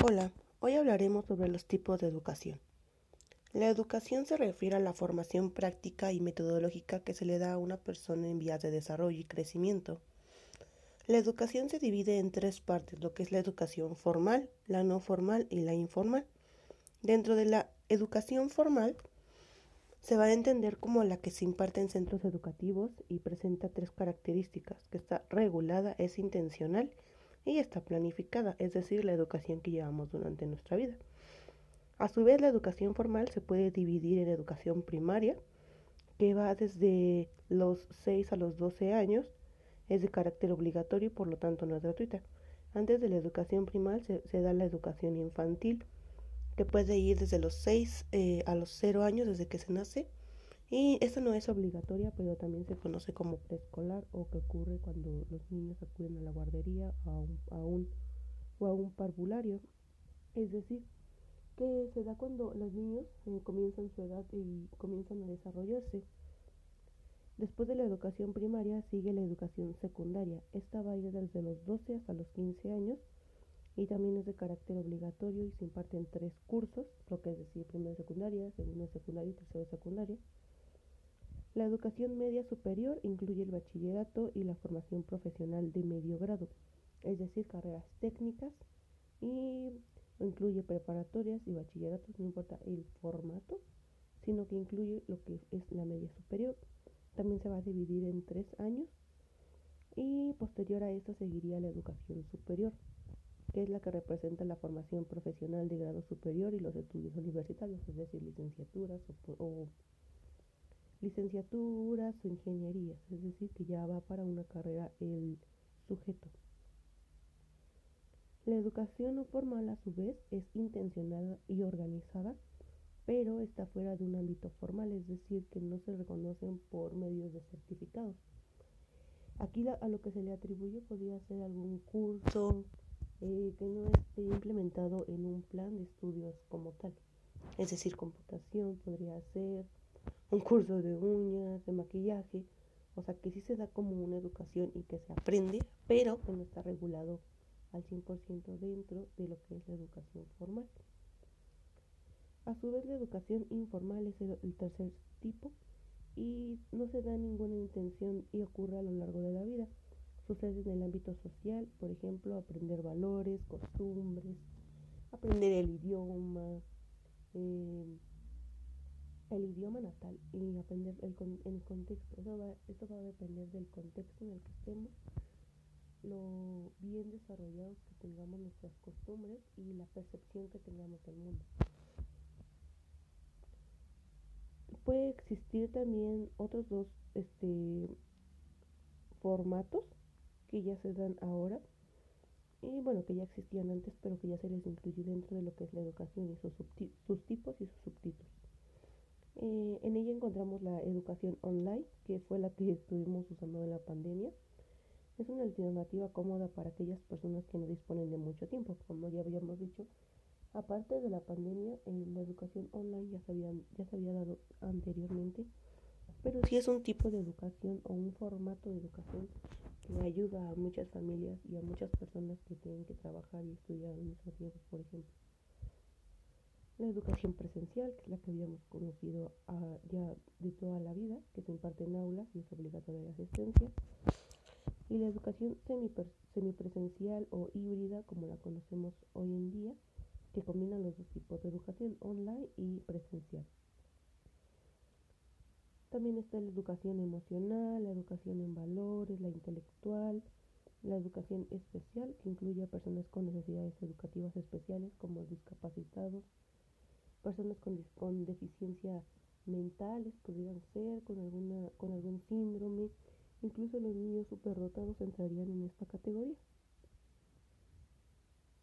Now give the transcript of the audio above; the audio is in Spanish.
Hola, hoy hablaremos sobre los tipos de educación. La educación se refiere a la formación práctica y metodológica que se le da a una persona en vías de desarrollo y crecimiento. La educación se divide en tres partes, lo que es la educación formal, la no formal y la informal. Dentro de la educación formal se va a entender como la que se imparte en centros educativos y presenta tres características, que está regulada, es intencional está planificada, es decir, la educación que llevamos durante nuestra vida. A su vez, la educación formal se puede dividir en educación primaria, que va desde los 6 a los 12 años, es de carácter obligatorio y por lo tanto no es gratuita. Antes de la educación primaria se, da la educación infantil, que puede ir desde los 6 eh, a los 0 años, desde que se nace, y esta no es obligatoria, pero también se conoce como preescolar o que ocurre cuando los niños acuden a la guardería a un, a un, o a un parvulario. Es decir, que se da cuando los niños eh, comienzan su edad y comienzan a desarrollarse. Después de la educación primaria sigue la educación secundaria. Esta va a ir desde los 12 hasta los 15 años y también es de carácter obligatorio y se imparte en tres cursos, lo que es decir, primero secundaria, segundo secundaria y tercero secundaria. La educación media superior incluye el bachillerato y la formación profesional de medio grado, es decir, carreras técnicas y incluye preparatorias y bachilleratos, no importa el formato, sino que incluye lo que es la media superior. También se va a dividir en tres años y posterior a esto seguiría la educación superior, que es la que representa la formación profesional de grado superior y los estudios universitarios, es decir, licenciaturas o, o licenciaturas o ingenierías, es decir, que ya va para una carrera el sujeto. La educación no formal a su vez es intencionada y organizada, pero está fuera de un ámbito formal, es decir, que no se reconocen por medios de certificados. Aquí a lo que se le atribuye podría ser algún curso eh, que no esté implementado en un plan de estudios como tal. Es decir, computación podría ser, un curso de uñas, de maquillaje, o sea que sí se da como una educación y que se aprende, pero que no está regulado al 100% dentro de lo que es la educación formal. A su vez la educación informal es el, tercer tipo y no se da ninguna intención y ocurre a lo largo de la vida. Sucede en el ámbito social, por ejemplo, aprender valores, costumbres, aprender el idioma, eh, el idioma natal y aprender el, el contexto. Eso va, va a depender del contexto en el que estemos, lo bien desarrollados que tengamos nuestras costumbres y la percepción que tengamos del mundo. Puede existir también otros dos este, formatos que ya se dan ahora y bueno, que ya existían antes, pero que ya se les incluye dentro de lo que es la educación y sus, sus tipos y sus subtipos. Eh, en ella encontramos la educación online, que fue la que estuvimos usando en la pandemia. Es una alternativa cómoda para aquellas personas que no disponen de mucho tiempo, como ya habíamos dicho. Aparte de la pandemia, en la educación online ya se, ya se había dado anteriormente, pero sí es un tipo de educación o un formato de educación que ayuda a muchas familias y a muchas personas que tienen que trabajar y estudiar al mismo tiempo, por ejemplo la educación presencial, que es la que habíamos conocido ah, ya de toda la vida, que se imparte en aulas y es obligatoria la asistencia, y la educación semipresencial o híbrida, como la conocemos hoy en día, que combina los dos tipos de educación, online y presencial. También está la educación emocional, la educación en valores, la intelectual, la educación especial, que incluye a personas con necesidades educativas especiales como discapacitados, personas con, con deficiencia mentales podrían ser, con, alguna, con algún síndrome, incluso los niños superdotados entrarían en esta categoría.